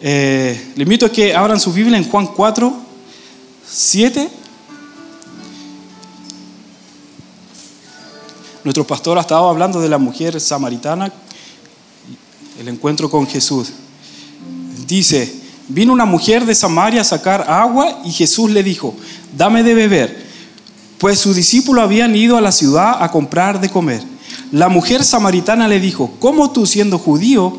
Eh, le invito a que abran su Biblia en Juan 4, 7. Nuestro pastor ha estado hablando de la mujer samaritana, el encuentro con Jesús. Dice, vino una mujer de Samaria a sacar agua y Jesús le dijo, dame de beber, pues sus discípulos habían ido a la ciudad a comprar de comer. La mujer samaritana le dijo, ¿cómo tú siendo judío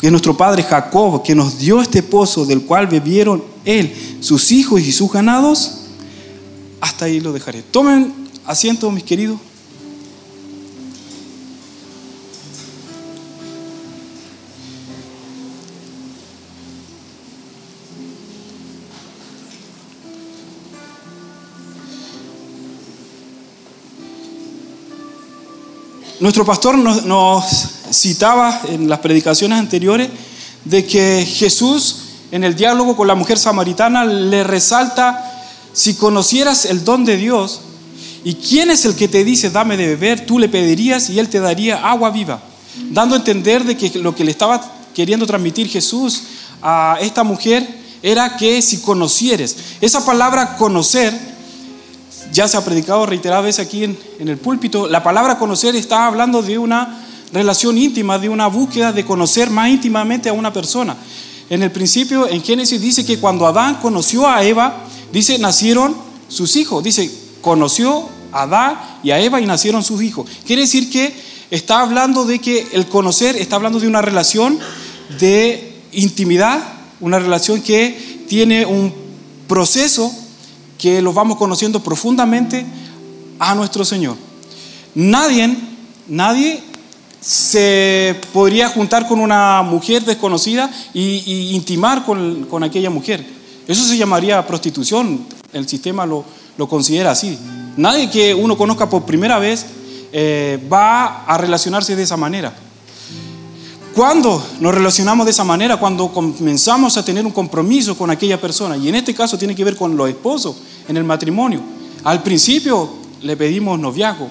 que nuestro padre Jacob, que nos dio este pozo del cual bebieron él, sus hijos y sus ganados? Hasta ahí lo dejaré. Tomen asiento, mis queridos. Nuestro pastor nos, citaba en las predicaciones anteriores de que Jesús en el diálogo con la mujer samaritana le resalta, si conocieras el don de Dios y quién es el que te dice, dame de beber, tú le pedirías y él te daría agua viva, dando a entender de que lo que le estaba queriendo transmitir Jesús a esta mujer era que si conocieres, esa palabra conocer ya se ha predicado reiteradas veces aquí en, el púlpito, la palabra conocer está hablando de una relación íntima, de una búsqueda de conocer más íntimamente a una persona. En el principio, en Génesis dice que cuando Adán conoció a Eva, dice, nacieron sus hijos. Dice, conoció a Adán y a Eva y nacieron sus hijos. Quiere decir que está hablando de que el conocer está hablando de una relación de intimidad, una relación que tiene un proceso que los vamos conociendo profundamente a nuestro Señor. Nadie, nadie se podría juntar con una mujer desconocida y, intimar con, aquella mujer. Eso se llamaría prostitución. El sistema lo, considera así. Nadie que uno conozca por primera vez eh, va a relacionarse de esa manera. Cuando nos relacionamos de esa manera, cuando comenzamos a tener un compromiso con aquella persona, y en este caso tiene que ver con los esposos en el matrimonio. Al principio le pedimos noviazgo,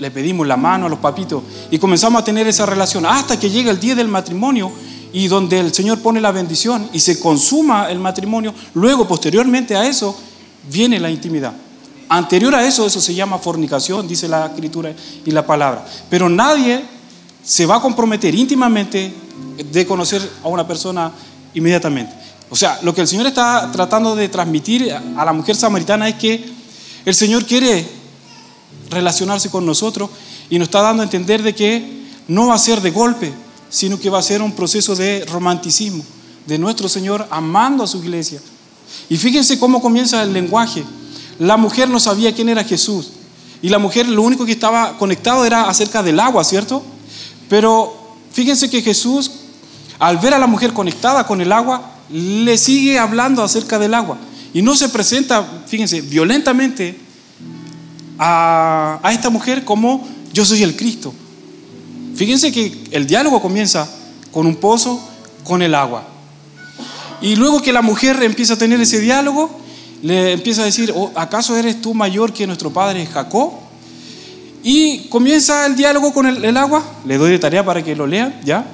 le pedimos la mano a los papitos y comenzamos a tener esa relación hasta que llega el día del matrimonio y donde el Señor pone la bendición y se consuma el matrimonio, luego posteriormente a eso viene la intimidad. Anterior a eso, eso se llama fornicación, dice la escritura y la palabra. Pero nadie se va a comprometer íntimamente de conocer a una persona inmediatamente. O sea, lo que el Señor está tratando de transmitir a la mujer samaritana es que el Señor quiere relacionarse con nosotros y nos está dando a entender de que no va a ser de golpe, sino que va a ser un proceso de romanticismo de nuestro Señor amando a su iglesia. Y fíjense cómo comienza el lenguaje. La mujer no sabía quién era Jesús. Y la mujer lo único que estaba conectado era acerca del agua, ¿cierto? Pero fíjense que Jesús, al ver a la mujer conectada con el agua, le sigue hablando acerca del agua. Y no se presenta, fíjense, violentamente a, esta mujer como yo soy el Cristo. Fíjense que el diálogo comienza con un pozo, con el agua. Y luego que la mujer empieza a tener ese diálogo, le empieza a decir, oh, ¿acaso eres tú mayor que nuestro padre Jacob? Y comienza el diálogo con el, agua. Le doy de tarea para que lo lean, ¿ya?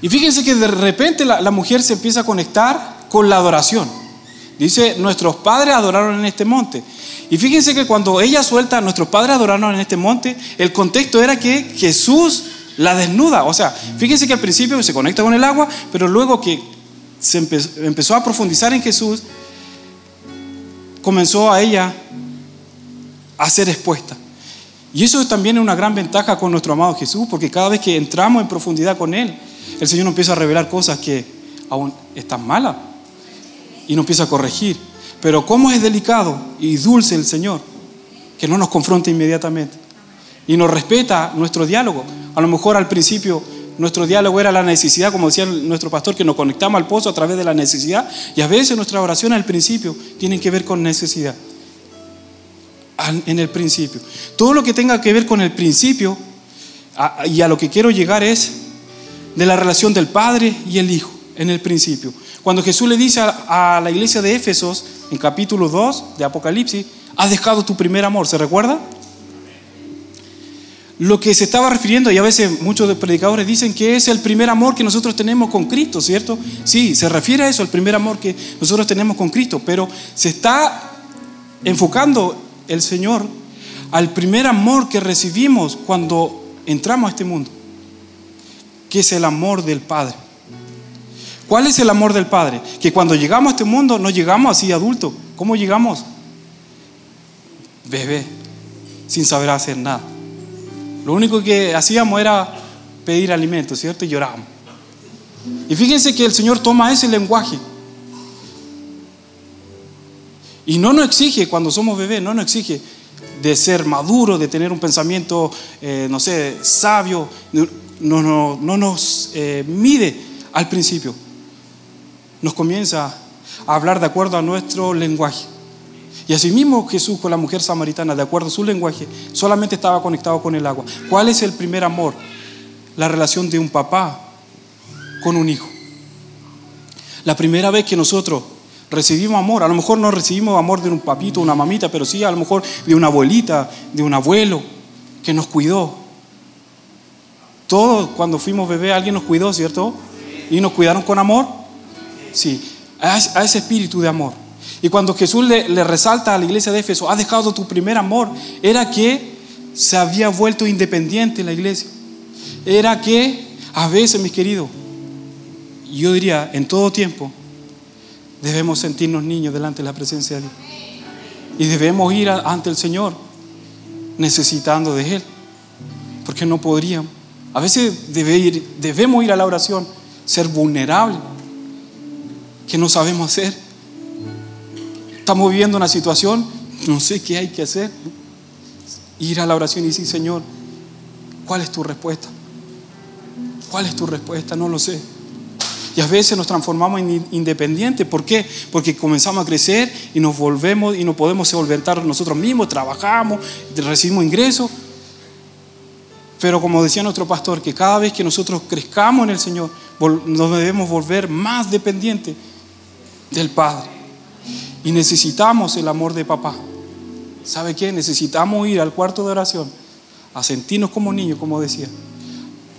Y fíjense que de repente la, mujer se empieza a conectar con la adoración. Dice, nuestros padres adoraron en este monte. Y fíjense que cuando ella suelta, nuestros padres adoraron en este monte, el contexto era que Jesús la desnuda. O sea, fíjense que al principio se conecta con el agua, pero luego que se empezó a profundizar en Jesús, comenzó a ella a ser expuesta. Y eso también es una gran ventaja con nuestro amado Jesús, porque cada vez que entramos en profundidad con Él, el Señor nos empieza a revelar cosas que aún están malas y nos empieza a corregir. Pero cómo es delicado y dulce el Señor, que no nos confronta inmediatamente y nos respeta nuestro diálogo. A lo mejor al principio Nuestro diálogo era la necesidad, como decía nuestro pastor, que nos conectamos al pozo a través de la necesidad. Y a veces nuestras oraciones al principio tienen que ver con necesidad. En el principio. Todo lo que tenga que ver con el principio y a lo que quiero llegar es de la relación del Padre y el Hijo en el principio. Cuando Jesús le dice a, la iglesia de Éfesos, en capítulo 2 de Apocalipsis, has dejado tu primer amor, ¿se recuerda? Lo que se estaba refiriendo, y a veces muchos de predicadores dicen que es el primer amor que nosotros tenemos con Cristo, ¿cierto? Sí, se refiere a eso, el primer amor que nosotros tenemos con Cristo, pero se está enfocando el Señor al primer amor que recibimos cuando entramos a este mundo, que es el amor del Padre. ¿Cuál es el amor del Padre? Que cuando llegamos a este mundo no llegamos así adultos. ¿Cómo llegamos? Bebé, sin saber hacer nada. Lo único que hacíamos era pedir alimento, ¿cierto? Y llorábamos. Y fíjense que el Señor toma ese lenguaje. Y no nos exige, cuando somos bebés, no nos exige de ser maduro, de tener un pensamiento, eh, no sé, sabio. No nos eh, mide al principio nos comienza a hablar de acuerdo a nuestro lenguaje. Y asimismo Jesús con la mujer samaritana, de acuerdo a su lenguaje, solamente estaba conectado con el agua. ¿Cuál es el primer amor? La relación de un papá con un hijo. La primera vez que nosotros recibimos amor, a lo mejor no recibimos amor de un papito, una mamita, pero sí a lo mejor de una abuelita, de un abuelo que nos cuidó. Todos cuando fuimos bebés alguien nos cuidó, ¿cierto? Y nos cuidaron con amor. Sí, a, ese espíritu de amor. Y cuando Jesús le, resalta a la iglesia de Éfeso, has dejado tu primer amor, era que se había vuelto independiente la iglesia. Era que a veces, mis queridos, yo diría en todo tiempo, debemos sentirnos niños delante de la presencia de Dios. Y debemos ir ante el Señor necesitando de Él. Porque no podríamos. A veces debemos ir a la oración, ser vulnerables que no sabemos hacer. Estamos viviendo una situación, no sé qué hay que hacer. Ir a la oración y decir, Señor, ¿cuál es tu respuesta? ¿Cuál es tu respuesta? No lo sé. Y a veces nos transformamos en independientes. ¿Por qué? Porque comenzamos a crecer y nos volvemos y no podemos solventar nosotros mismos, trabajamos, recibimos ingresos. Pero como decía nuestro pastor, que cada vez que nosotros crezcamos en el Señor, nos debemos volver más dependientes del Padre. Y necesitamos el amor de papá. ¿Sabe qué? Necesitamos ir al cuarto de oración a sentirnos como niños, como decía,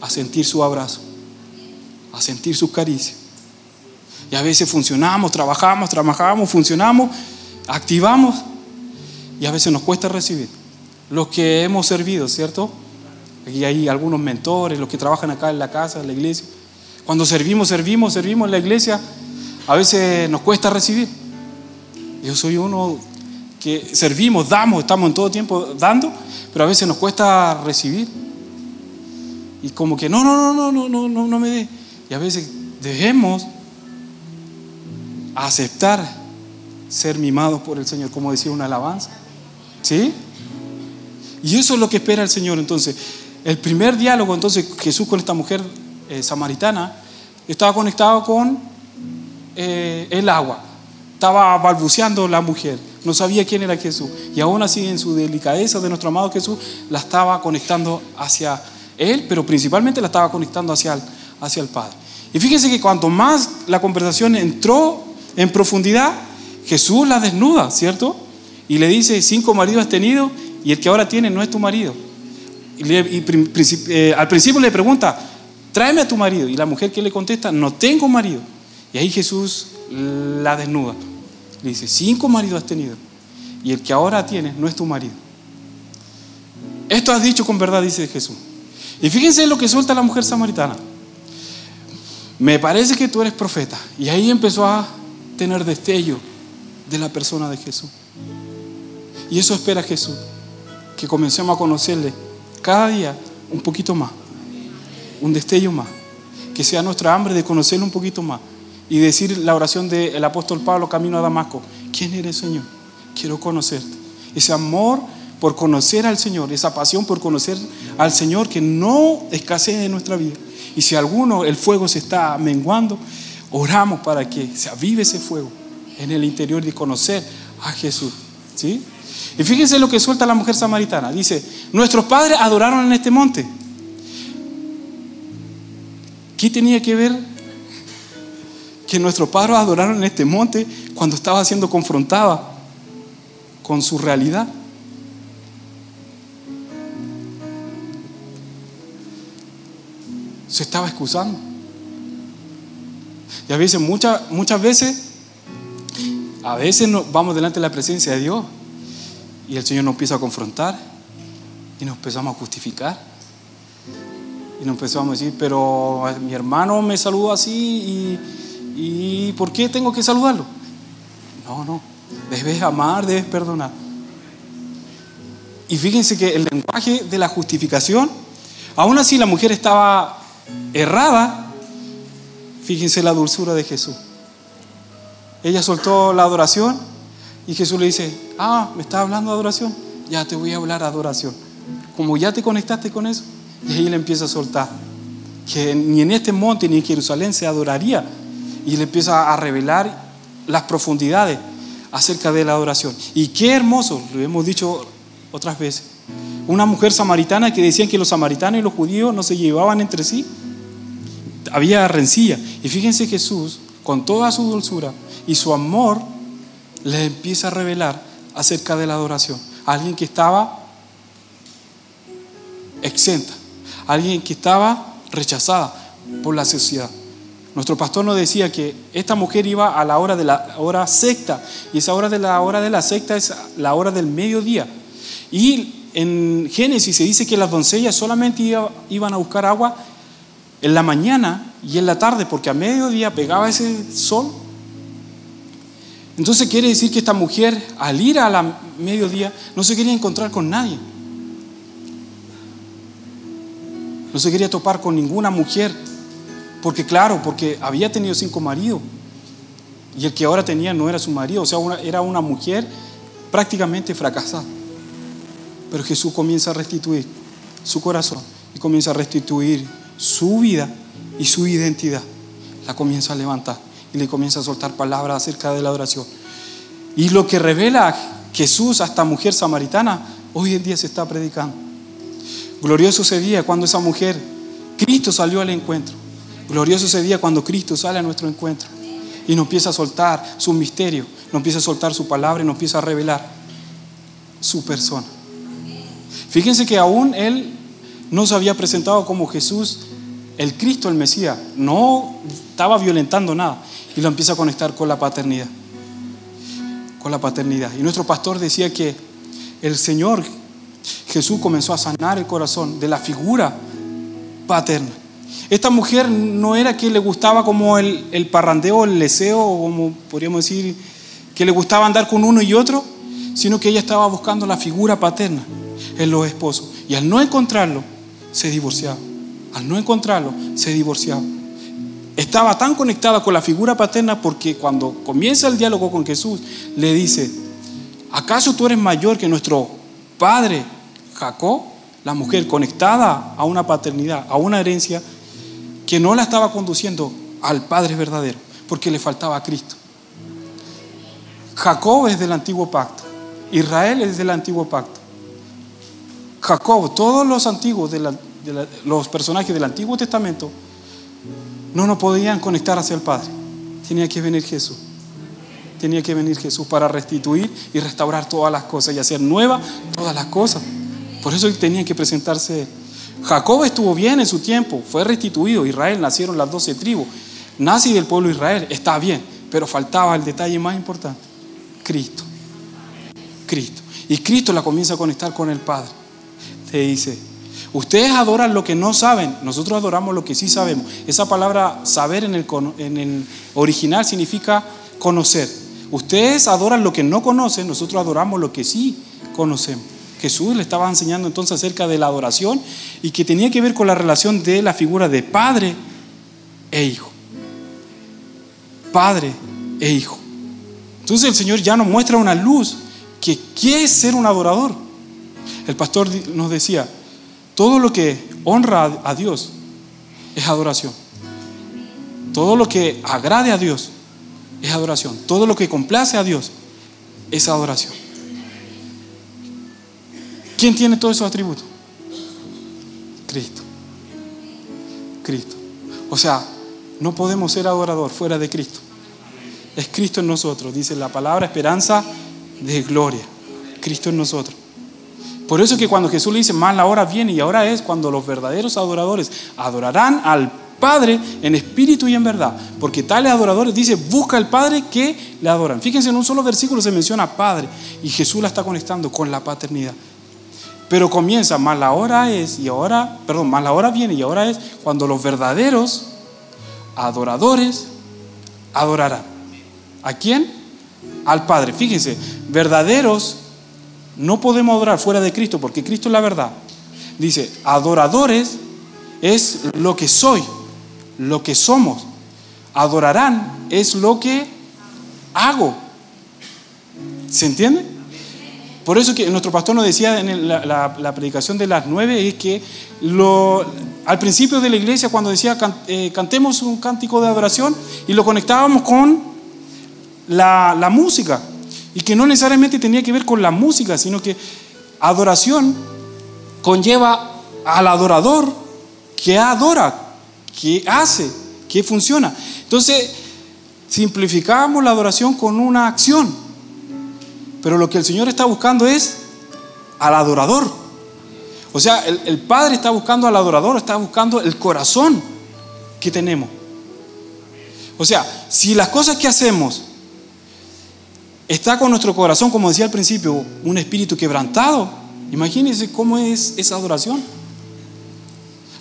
a sentir su abrazo, a sentir sus caricias. Y a veces funcionamos, trabajamos, trabajamos, funcionamos, activamos y a veces nos cuesta recibir. Los que hemos servido, ¿cierto? Aquí hay algunos mentores, los que trabajan acá en la casa, en la iglesia. Cuando servimos, servimos, servimos en la iglesia, a veces nos cuesta recibir. Yo soy uno que servimos, damos, estamos en todo tiempo dando, pero a veces nos cuesta recibir. Y como que no, no, no, no, no, no, no me dé. Y a veces dejemos aceptar ser mimados por el Señor, como decía una alabanza. ¿Sí? Y eso es lo que espera el Señor. Entonces, el primer diálogo, entonces, Jesús con esta mujer eh, samaritana, estaba conectado con eh, el agua. Estaba balbuceando la mujer, no sabía quién era Jesús. Y aún así, en su delicadeza de nuestro amado Jesús, la estaba conectando hacia Él, pero principalmente la estaba conectando hacia hacia el Padre. Y fíjense que cuanto más la conversación entró en profundidad, Jesús la desnuda, ¿cierto? Y le dice, cinco maridos has tenido y el que ahora tiene no es tu marido. Y, eh, al principio le pregunta, tráeme a tu marido. Y la mujer que le contesta, no tengo marido. Y ahí Jesús la desnuda. Le dice, cinco maridos has tenido. Y el que ahora tienes no es tu marido. Esto has dicho con verdad, dice Jesús. Y fíjense lo que suelta la mujer samaritana. Me parece que tú eres profeta. Y ahí empezó a tener destello de la persona de Jesús. Y eso espera Jesús. Que comencemos a conocerle cada día un poquito más. Un destello más. Que sea nuestra hambre de conocerle un poquito más y decir la oración del apóstol Pablo camino a Damasco. ¿Quién eres, Señor? Quiero conocerte. Ese amor por conocer al Señor, esa pasión por conocer al Señor que no escasee en nuestra vida. Y si alguno el fuego se está menguando, oramos para que se avive ese fuego en el interior de conocer a Jesús. ¿sí? Y fíjense lo que suelta la mujer samaritana. Dice, nuestros padres adoraron en este monte. ¿Qué tenía que ver que nuestros padres adoraron en este monte cuando estaba siendo confrontada con su realidad? Se estaba excusando. Y a veces, muchas, muchas veces, a veces vamos delante de la presencia de Dios y el Señor nos empieza a confrontar y nos empezamos a justificar. Y nos empezamos a decir, pero mi hermano me saludó así y, y ¿por qué tengo que saludarlo? No, no, debes amar, debes perdonar. Y fíjense que el lenguaje de la justificación, aún así la mujer estaba errada, fíjense la dulzura de Jesús. Ella soltó la adoración y Jesús le dice, ah, me está hablando de adoración, ya te voy a hablar de adoración. Como ya te conectaste con eso, y ahí le empieza a soltar que ni en este monte ni en Jerusalén se adoraría. Y le empieza a revelar las profundidades acerca de la adoración. Y qué hermoso, lo hemos dicho otras veces. Una mujer samaritana que decían que los samaritanos y los judíos no se llevaban entre sí. Había rencilla. Y fíjense Jesús, con toda su dulzura y su amor, le empieza a revelar acerca de la adoración. Alguien que estaba exenta, alguien que estaba rechazada por la sociedad. Nuestro pastor nos decía que esta mujer iba a la hora de la hora secta y esa hora de la hora de la secta es la hora del mediodía. Y en Génesis se dice que las doncellas solamente iban a buscar agua en la mañana y en la tarde porque a mediodía pegaba ese sol entonces quiere decir que esta mujer, al ir a la mediodía, no se quería encontrar con nadie. No se quería topar con ninguna mujer. Porque claro, porque había tenido cinco maridos. Y el que ahora tenía no era su marido, o sea, era una mujer prácticamente fracasada. Pero Jesús comienza a restituir su corazón y comienza a restituir su vida y su identidad. La comienza a levantar y le comienza a soltar palabras acerca de la oración. Y lo que revela Jesús a esta mujer samaritana, hoy en día se está predicando. Glorioso ese día cuando esa mujer, Cristo salió al encuentro. Glorioso ese día cuando Cristo sale a nuestro encuentro y nos empieza a soltar su misterio, nos empieza a soltar su palabra y nos empieza a revelar su persona. Fíjense que aún Él no se había presentado como Jesús, el Cristo, el Mesías. No estaba violentando nada y lo empieza a conectar con la paternidad. Con la paternidad. Y nuestro pastor decía que el Señor Jesús comenzó a sanar el corazón de la figura paterna. Esta mujer no era que le gustaba como el, parrandeo, el leseo, como podríamos decir, que le gustaba andar con uno y otro, sino que ella estaba buscando la figura paterna en los esposos. Y al no encontrarlo, se divorciaba. Al no encontrarlo, se divorciaba estaba tan conectada con la figura paterna porque cuando comienza el diálogo con Jesús, le dice, ¿acaso tú eres mayor que nuestro padre Jacob? La mujer conectada a una paternidad, a una herencia que no la estaba conduciendo al Padre verdadero, porque le faltaba a Cristo. Jacob es del antiguo pacto, Israel es del antiguo pacto. Jacob, todos los antiguos, de los personajes del Antiguo Testamento, no nos podían conectar hacia el Padre. Tenía que venir Jesús. Tenía que venir Jesús para restituir y restaurar todas las cosas y hacer nuevas todas las cosas. Por eso tenía que presentarse Jacob estuvo bien en su tiempo, fue restituido. Israel nacieron las doce tribus. Nací del pueblo de Israel, está bien, pero faltaba el detalle más importante: Cristo. Cristo. Y Cristo la comienza a conectar con el Padre. Te dice, Ustedes adoran lo que no saben, nosotros adoramos lo que sí sabemos. Esa palabra saber en el, original significa conocer. Ustedes adoran lo que no conocen, nosotros adoramos lo que sí conocemos. Jesús le estaba enseñando entonces acerca de la adoración y que tenía que ver con la relación de la figura de padre e hijo. Padre e hijo. Entonces el Señor ya nos muestra una luz que quiere ser un adorador. El pastor nos decía, todo lo que honra a Dios es adoración. Todo lo que agrade a Dios es adoración. Todo lo que complace a Dios es adoración. ¿Quién tiene todos esos atributos? Cristo. Cristo. O sea, no podemos ser adorador fuera de Cristo. Es Cristo en nosotros, dice la palabra esperanza de gloria. Cristo en nosotros. Por eso que cuando Jesús le dice, más la hora viene y ahora es cuando los verdaderos adoradores adorarán al Padre en espíritu y en verdad. Porque tales adoradores, dice, busca al Padre que le adoran. Fíjense, en un solo versículo se menciona Padre y Jesús la está conectando con la paternidad. Pero comienza, más la hora es y ahora, perdón, más la hora viene y ahora es cuando los verdaderos adoradores adorarán. ¿A quién? Al Padre. Fíjense, verdaderos no podemos adorar fuera de Cristo porque Cristo es la verdad. Dice, adoradores es lo que soy, lo que somos. Adorarán es lo que hago. ¿Se entiende? Por eso que nuestro pastor nos decía en la, predicación de las nueve es que al principio de la iglesia cuando decía eh, cantemos un cántico de adoración y lo conectábamos con la música y que no necesariamente tenía que ver con la música, sino que adoración conlleva al adorador que adora, que hace, que funciona. Entonces, simplificamos la adoración con una acción, pero lo que el Señor está buscando es al adorador. O sea, el, el Padre está buscando al adorador, está buscando el corazón que tenemos. O sea, si las cosas que hacemos está con nuestro corazón, como decía al principio, un espíritu quebrantado. Imagínense cómo es esa adoración.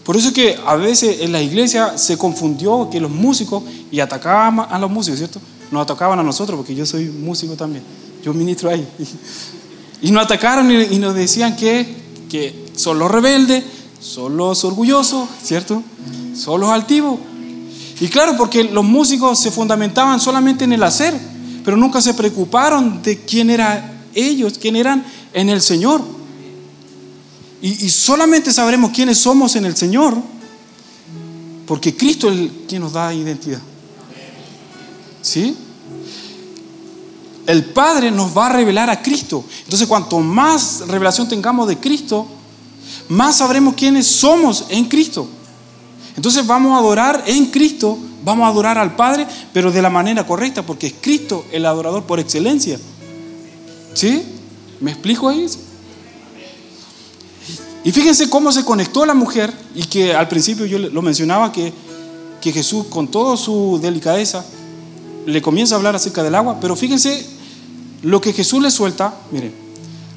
Por eso es que a veces en la iglesia se confundió que los músicos, y atacaban a los músicos, ¿cierto? Nos atacaban a nosotros, porque yo soy músico también, yo ministro ahí. Y nos atacaron y nos decían que, que son los rebeldes, son los orgullosos, ¿cierto? Son los altivos. Y claro, porque los músicos se fundamentaban solamente en el hacer pero nunca se preocuparon de quién eran ellos, quién eran en el Señor. Y, solamente sabremos quiénes somos en el Señor, porque Cristo es el quien nos da identidad. ¿Sí? El Padre nos va a revelar a Cristo. Entonces, cuanto más revelación tengamos de Cristo, más sabremos quiénes somos en Cristo. Entonces vamos a adorar en Cristo Vamos a adorar al Padre, pero de la manera correcta, porque es Cristo el adorador por excelencia. ¿Sí? ¿Me explico ahí? Y fíjense cómo se conectó la mujer, y que al principio yo lo mencionaba, que, que Jesús con toda su delicadeza le comienza a hablar acerca del agua, pero fíjense lo que Jesús le suelta, miren,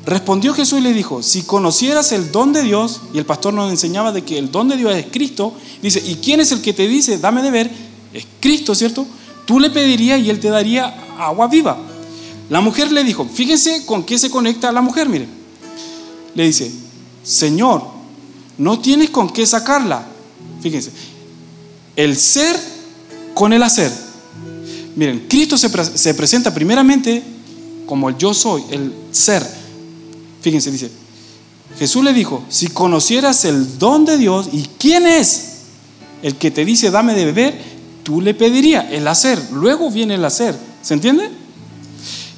respondió Jesús y le dijo, si conocieras el don de Dios, y el pastor nos enseñaba de que el don de Dios es Cristo, dice, ¿y quién es el que te dice, dame de ver? Es Cristo, ¿cierto? Tú le pedirías y él te daría agua viva. La mujer le dijo, fíjense con qué se conecta la mujer, miren. Le dice, Señor, no tienes con qué sacarla. Fíjense, el ser con el hacer. Miren, Cristo se, se presenta primeramente como el yo soy, el ser. Fíjense, dice, Jesús le dijo, si conocieras el don de Dios y quién es el que te dice dame de beber, tú le pedirías el hacer, luego viene el hacer. ¿Se entiende?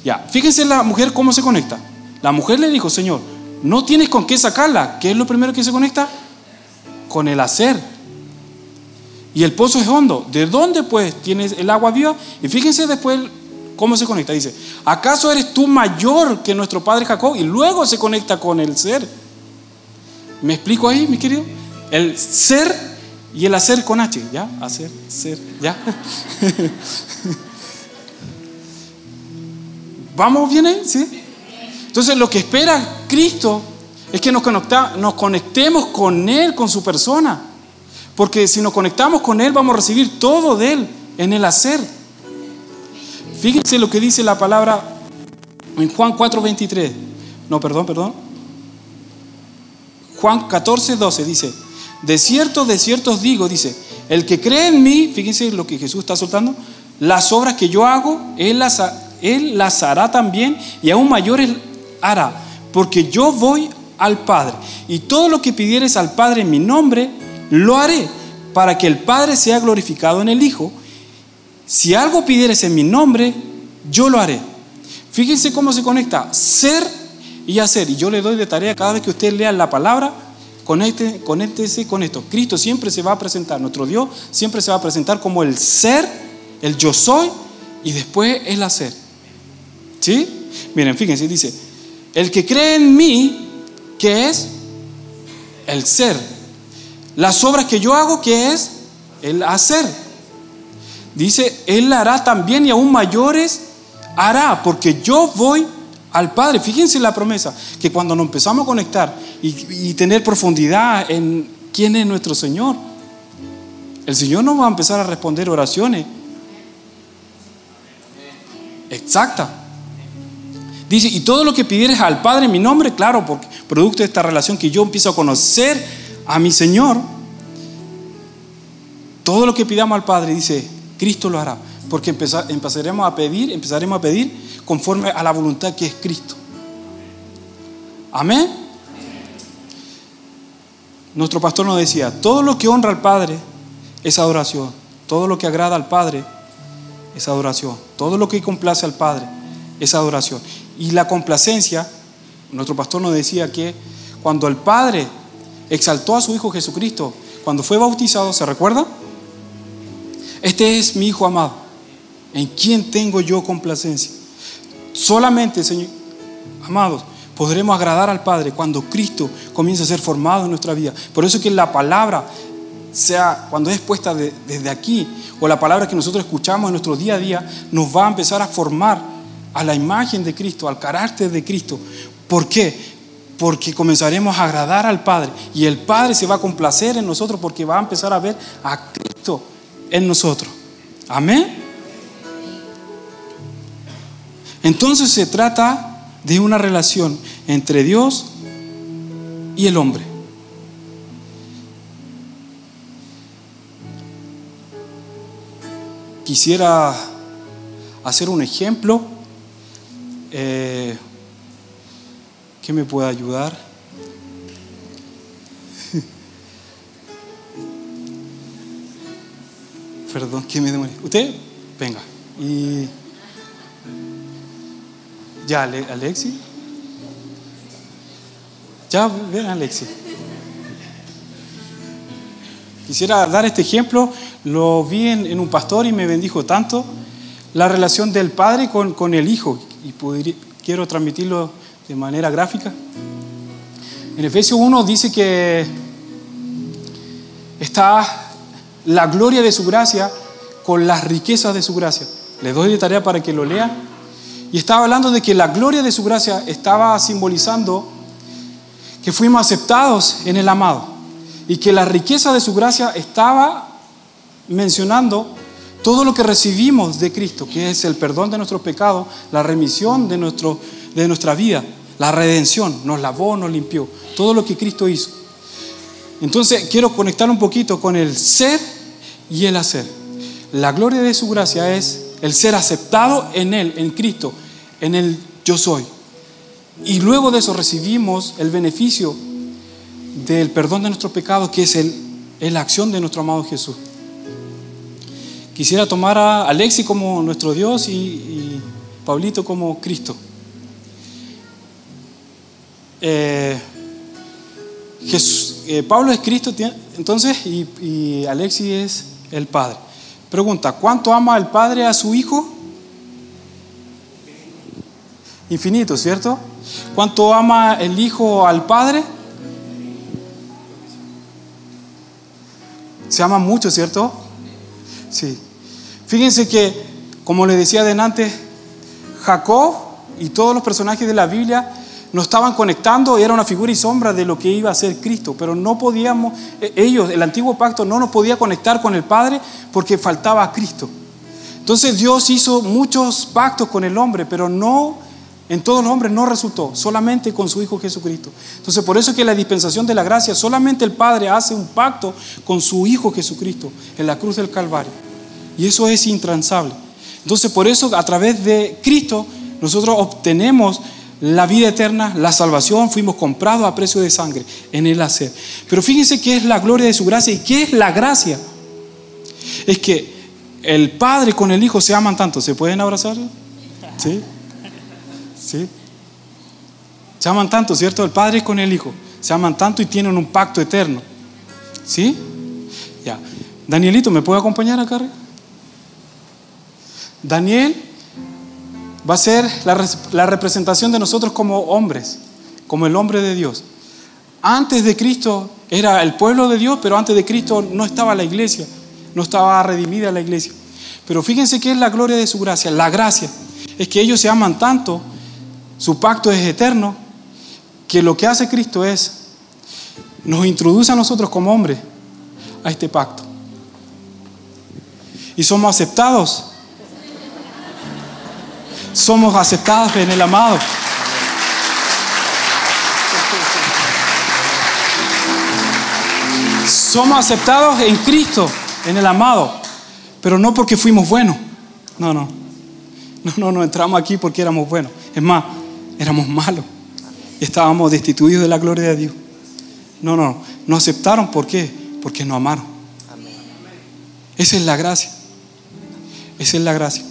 Ya, fíjense la mujer cómo se conecta. La mujer le dijo, Señor, no tienes con qué sacarla. ¿Qué es lo primero que se conecta? Con el hacer. Y el pozo es hondo. ¿De dónde pues tienes el agua viva? Y fíjense después cómo se conecta. Dice, ¿acaso eres tú mayor que nuestro padre Jacob? Y luego se conecta con el ser. ¿Me explico ahí, mi querido? El ser y el hacer con H, ¿ya? Hacer, ser, ¿ya? ¿Vamos bien ahí? ¿Sí? Entonces lo que espera Cristo es que nos, nos conectemos con Él, con su persona. Porque si nos conectamos con Él vamos a recibir todo de Él en el hacer. Fíjense lo que dice la palabra en Juan 4:23. No, perdón, perdón. Juan 14, 12 dice, de cierto, de cierto digo, dice, el que cree en mí, fíjense lo que Jesús está soltando, las obras que yo hago, él las, él las hará también y aún mayores hará, porque yo voy al Padre. Y todo lo que pidieres al Padre en mi nombre, lo haré, para que el Padre sea glorificado en el Hijo. Si algo pidieres en mi nombre, yo lo haré. Fíjense cómo se conecta ser y hacer. Y yo le doy de tarea cada vez que usted lea la palabra, conecte, conéctese con esto. Cristo siempre se va a presentar, nuestro Dios siempre se va a presentar como el ser, el yo soy, y después el hacer. ¿Sí? Miren, fíjense, dice, el que cree en mí, ¿qué es? El ser. Las obras que yo hago, ¿qué es? El hacer. Dice, Él hará también y aún mayores hará, porque yo voy al Padre. Fíjense la promesa, que cuando nos empezamos a conectar y, tener profundidad en quién es nuestro Señor, el Señor nos va a empezar a responder oraciones exactas. Dice, y todo lo que pidieres al Padre en mi nombre, claro, producto de esta relación que yo empiezo a conocer a mi Señor, todo lo que pidamos al Padre, dice, Cristo lo hará porque empezaremos a pedir, empezaremos a pedir conforme a la voluntad que es Cristo. Amén. Nuestro pastor nos decía, todo lo que honra al Padre es adoración, todo lo que agrada al Padre es adoración, todo lo que complace al Padre es adoración. Y la complacencia, nuestro pastor nos decía que cuando el Padre exaltó a su Hijo Jesucristo, cuando fue bautizado, ¿se recuerda? Este es mi Hijo amado ¿En quién tengo yo complacencia? Solamente, Señor, amados, podremos agradar al Padre cuando Cristo comience a ser formado en nuestra vida. Por eso que la palabra, sea cuando es puesta desde aquí, o la palabra que nosotros escuchamos en nuestro día a día, nos va a empezar a formar a la imagen de Cristo, al carácter de Cristo. ¿Por qué? Porque comenzaremos a agradar al Padre y el Padre se va a complacer en nosotros porque va a empezar a ver a Cristo en nosotros. Amén. Entonces se trata de una relación entre Dios y el hombre. Quisiera hacer un ejemplo eh, que me pueda ayudar. Perdón, que me demore. Usted, venga. Y ya, Alexi. Ya, ven, Alexi. Quisiera dar este ejemplo. Lo vi en, un pastor y me bendijo tanto la relación del padre con, con el hijo. Y quiero transmitirlo de manera gráfica. En Efesios 1 dice que está la gloria de su gracia con las riquezas de su gracia. Les doy de tarea para que lo lean. Y estaba hablando de que la gloria de su gracia estaba simbolizando que fuimos aceptados en el amado. Y que la riqueza de su gracia estaba mencionando todo lo que recibimos de Cristo, que es el perdón de nuestros pecados, la remisión de, nuestro, de nuestra vida, la redención, nos lavó, nos limpió, todo lo que Cristo hizo. Entonces quiero conectar un poquito con el ser y el hacer. La gloria de su gracia es el ser aceptado en Él, en Cristo, en el yo soy. Y luego de eso recibimos el beneficio del perdón de nuestros pecados, que es el, la acción de nuestro amado Jesús. Quisiera tomar a Alexi como nuestro Dios y, y Pablito como Cristo. Eh, eh, Pablo es Cristo, entonces, y, y Alexi es el Padre. Pregunta, ¿cuánto ama el Padre a su Hijo? Infinito, ¿cierto? ¿Cuánto ama el Hijo al Padre? Se ama mucho, ¿cierto? Sí. Fíjense que, como le decía adelante, Jacob y todos los personajes de la Biblia no estaban conectando, era una figura y sombra de lo que iba a ser Cristo, pero no podíamos, e, ellos, el antiguo pacto no nos podía conectar con el Padre porque faltaba a Cristo. Entonces Dios hizo muchos pactos con el hombre, pero no, en todos los hombres no resultó, solamente con su Hijo Jesucristo. Entonces por eso que la dispensación de la gracia, solamente el Padre hace un pacto con su Hijo Jesucristo en la cruz del Calvario. Y eso es intransable. Entonces por eso a través de Cristo nosotros obtenemos la vida eterna, la salvación, fuimos comprados a precio de sangre en el hacer. Pero fíjense qué es la gloria de su gracia y qué es la gracia. Es que el Padre con el Hijo se aman tanto, ¿se pueden abrazar? ¿Sí? ¿Sí? Se aman tanto, ¿cierto? El Padre con el Hijo. Se aman tanto y tienen un pacto eterno. ¿Sí? Ya. Danielito, ¿me puede acompañar acá? Daniel va a ser la, representación de nosotros como hombres, como el hombre de Dios. Antes de Cristo era el pueblo de Dios, pero antes de Cristo no estaba la iglesia, no estaba redimida la iglesia. Pero fíjense que es la gloria de su gracia. La gracia es que ellos se aman tanto, su pacto es eterno, que lo que hace Cristo es, nos introduce a nosotros como hombres a este pacto. Y somos aceptados. Somos aceptados en el amado. Somos aceptados en Cristo, en el amado, pero no porque fuimos buenos. No, no. No, no, no entramos aquí porque éramos buenos. Es más, éramos malos estábamos destituidos de la gloria de Dios. No, no, no aceptaron. ¿Por qué? Porque no amaron. Esa es la gracia. Esa es la gracia.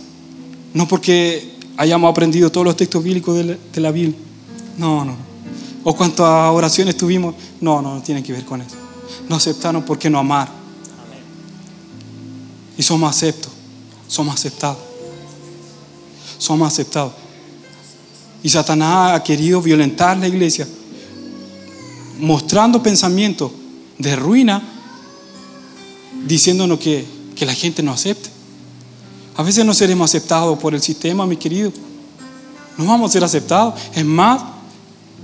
No porque hayamos aprendido todos los textos bíblicos de la, Biblia. No, no. O cuántas oraciones tuvimos. No, no, no tiene que ver con eso. No aceptaron porque no amaron. Y somos aceptos. Somos aceptados. Somos aceptados. Y Satanás ha querido violentar la iglesia, mostrando pensamientos de ruina, diciéndonos que, que la gente no acepte. A veces no seremos aceptados por el sistema, mi querido. No vamos a ser aceptados. Es más,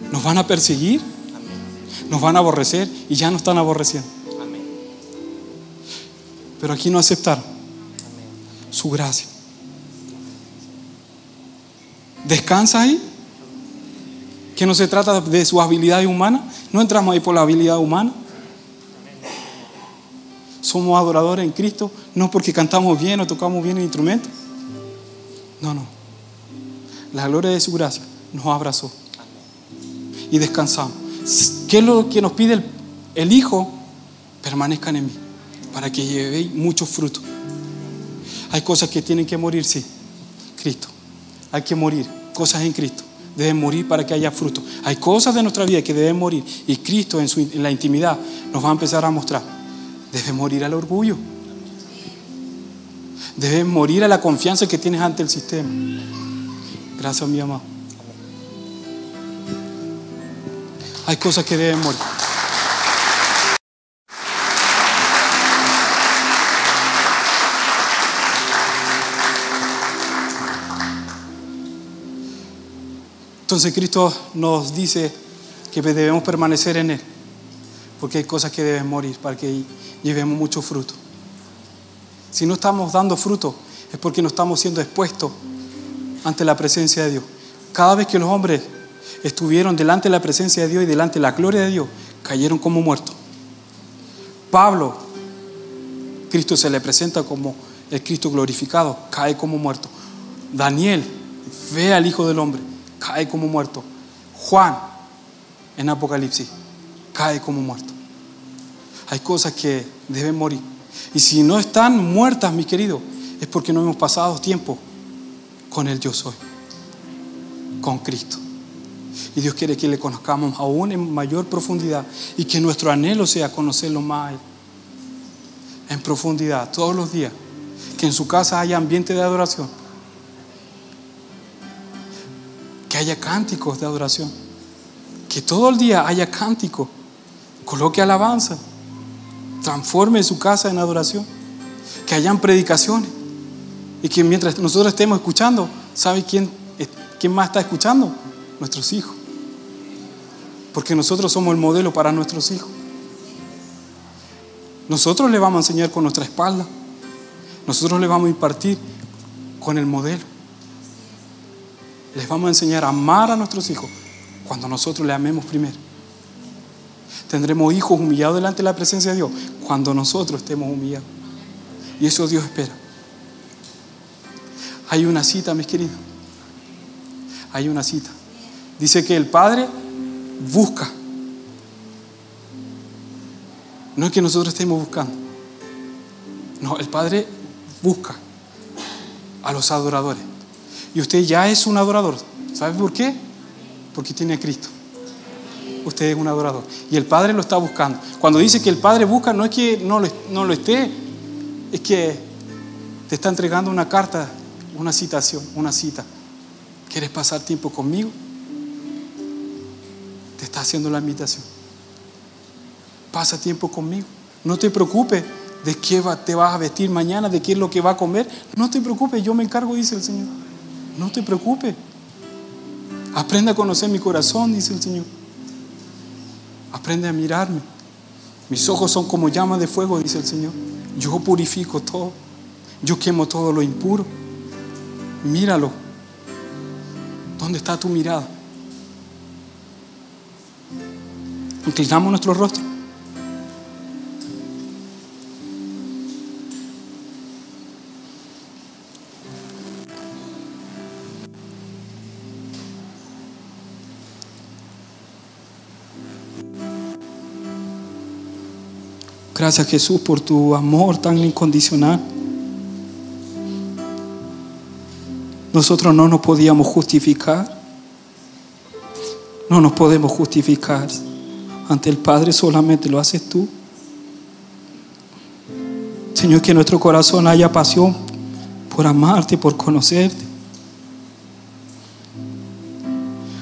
nos van a perseguir, nos van a aborrecer y ya nos están aborreciendo. Pero aquí no aceptaron su gracia. ¿Descansa ahí? Que no se trata de su habilidad humana. No entramos ahí por la habilidad humana. Somos adoradores en Cristo, no porque cantamos bien o tocamos bien el instrumento. No, no. La gloria de su gracia nos abrazó y descansamos. ¿Qué es lo que nos pide el, Hijo? Permanezcan en mí para que llevéis mucho fruto. Hay cosas que tienen que morir, sí. Cristo hay que morir. Cosas en Cristo deben morir para que haya fruto. Hay cosas de nuestra vida que deben morir. Y Cristo en, su, en la intimidad nos va a empezar a mostrar. Debe morir al orgullo. Debe morir a la confianza que tienes ante el sistema. Gracias, mi amado. Hay cosas que deben morir. Entonces Cristo nos dice que debemos permanecer en Él, porque hay cosas que deben morir para que llevemos mucho fruto. Si no estamos dando fruto, es porque no estamos siendo expuestos ante la presencia de Dios. Cada vez que los hombres estuvieron delante de la presencia de Dios y delante de la gloria de Dios, cayeron como muertos. Pablo, Cristo se le presenta como el Cristo glorificado, cae como muerto. Daniel ve al Hijo del Hombre cae como muerto. Juan, en Apocalipsis, cae como muerto. Hay cosas que deben morir. Y si no están muertas, mi querido, es porque no hemos pasado tiempo con el yo soy, con Cristo. Y Dios quiere que le conozcamos aún en mayor profundidad y que nuestro anhelo sea conocerlo más en profundidad todos los días. Que en su casa haya ambiente de adoración que haya cánticos de adoración, que todo el día haya cántico, coloque alabanza, transforme su casa en adoración, que hayan predicaciones y que mientras nosotros estemos escuchando, ¿sabe quién, quién más está escuchando? Nuestros hijos. Porque nosotros somos el modelo para nuestros hijos. Nosotros le vamos a enseñar con nuestra espalda. Nosotros le vamos a impartir con el modelo les vamos a enseñar a amar a nuestros hijos cuando nosotros le amemos primero. Tendremos hijos humillados delante de la presencia de Dios cuando nosotros estemos humillados. Y eso Dios espera. Hay una cita, mis queridos. Hay una cita. Dice que el Padre busca. No es que nosotros estemos buscando. No, el Padre busca a los adoradores. Y usted ya es un adorador. ¿Sabe por qué? Porque tiene a Cristo. Usted es un adorador. Y el Padre lo está buscando. Cuando dice que el Padre busca, no es que no lo, esté, es que te está entregando una carta, una citación, una cita. ¿Quieres pasar tiempo conmigo? Te está haciendo la invitación. Pasa tiempo conmigo. No te preocupes de qué te vas a vestir mañana, de qué es lo que va a comer. No te preocupes, yo me encargo, dice el Señor. No te preocupes. Aprende a conocer mi corazón, dice el Señor. Aprende a mirarme. Mis ojos son como llamas de fuego, dice el Señor. Yo purifico todo. Yo quemo todo lo impuro. Míralo. ¿Dónde está tu mirada? Inclinamos nuestro rostro. Gracias Jesús por tu amor tan incondicional. Nosotros no nos podíamos justificar. No nos podemos justificar. Ante el Padre solamente lo haces tú. Señor, que nuestro corazón haya pasión por amarte, por conocerte.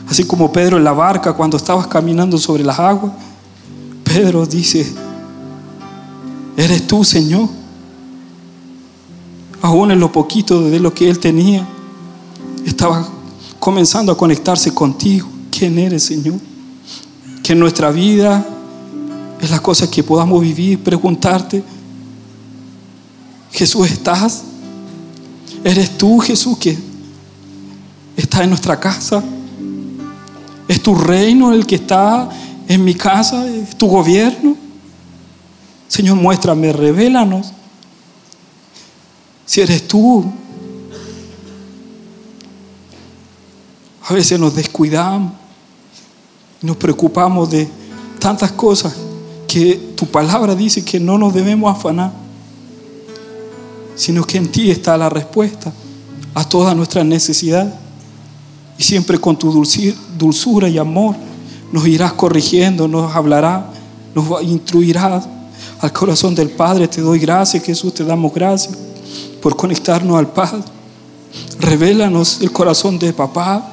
Así como Pedro en la barca cuando estabas caminando sobre las aguas, Pedro dice, Eres tú, Señor. Aún en lo poquito de lo que él tenía, estaba comenzando a conectarse contigo. ¿Quién eres, Señor? Que en nuestra vida es la cosa que podamos vivir, preguntarte, Jesús, ¿estás? ¿Eres tú, Jesús, que está en nuestra casa? ¿Es tu reino el que está en mi casa? ¿Es tu gobierno? Señor, muéstrame, revélanos. Si eres tú. A veces nos descuidamos, nos preocupamos de tantas cosas que tu palabra dice que no nos debemos afanar, sino que en ti está la respuesta a todas nuestras necesidades. Y siempre con tu dulzura y amor nos irás corrigiendo, nos hablarás, nos instruirás al corazón del Padre. Te doy gracias, Jesús, te damos gracias por conectarnos al Padre. Revélanos el corazón de papá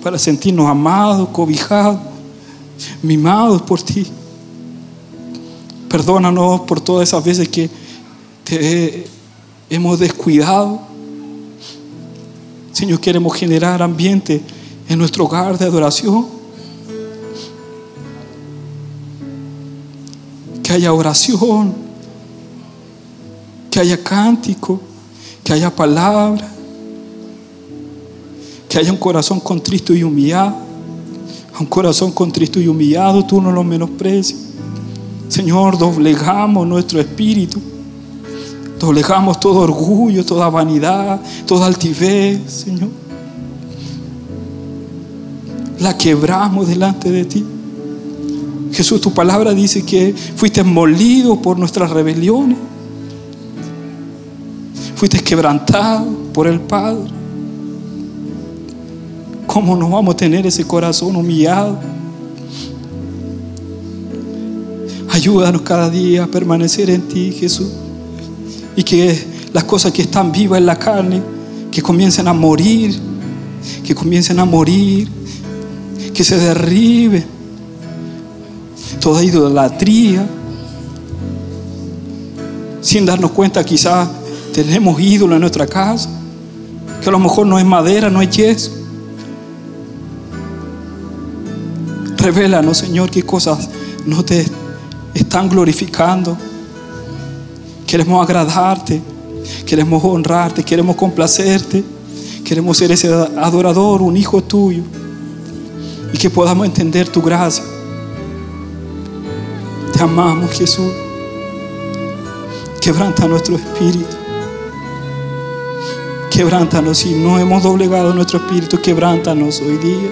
para sentirnos amados, cobijados, mimados por ti. Perdónanos por todas esas veces que te hemos descuidado. Señor, queremos generar ambiente en nuestro hogar de adoración que haya oración, que haya cántico, que haya palabra, que haya un corazón contristo y humillado. un corazón contristo y humillado, tú no lo menosprecies. Señor, doblegamos nuestro espíritu. Doblegamos todo orgullo, toda vanidad, toda altivez, Señor. La quebramos delante de ti. Jesús, tu palabra dice que fuiste molido por nuestras rebeliones. Fuiste quebrantado por el Padre. ¿Cómo no vamos a tener ese corazón humillado? Ayúdanos cada día a permanecer en ti, Jesús. Y que las cosas que están vivas en la carne, que comiencen a morir, que comiencen a morir, que se derriben toda idolatría. Sin darnos cuenta, quizás tenemos ídolo en nuestra casa, que a lo mejor no es madera, no es yeso. Revélanos, Señor, qué cosas no te están glorificando. Queremos agradarte, queremos honrarte, queremos complacerte, queremos ser ese adorador, un hijo tuyo, y que podamos entender tu gracia te amamos, Jesús. Quebranta nuestro espíritu. Quebrántanos si no hemos doblegado nuestro espíritu. Quebrántanos hoy día.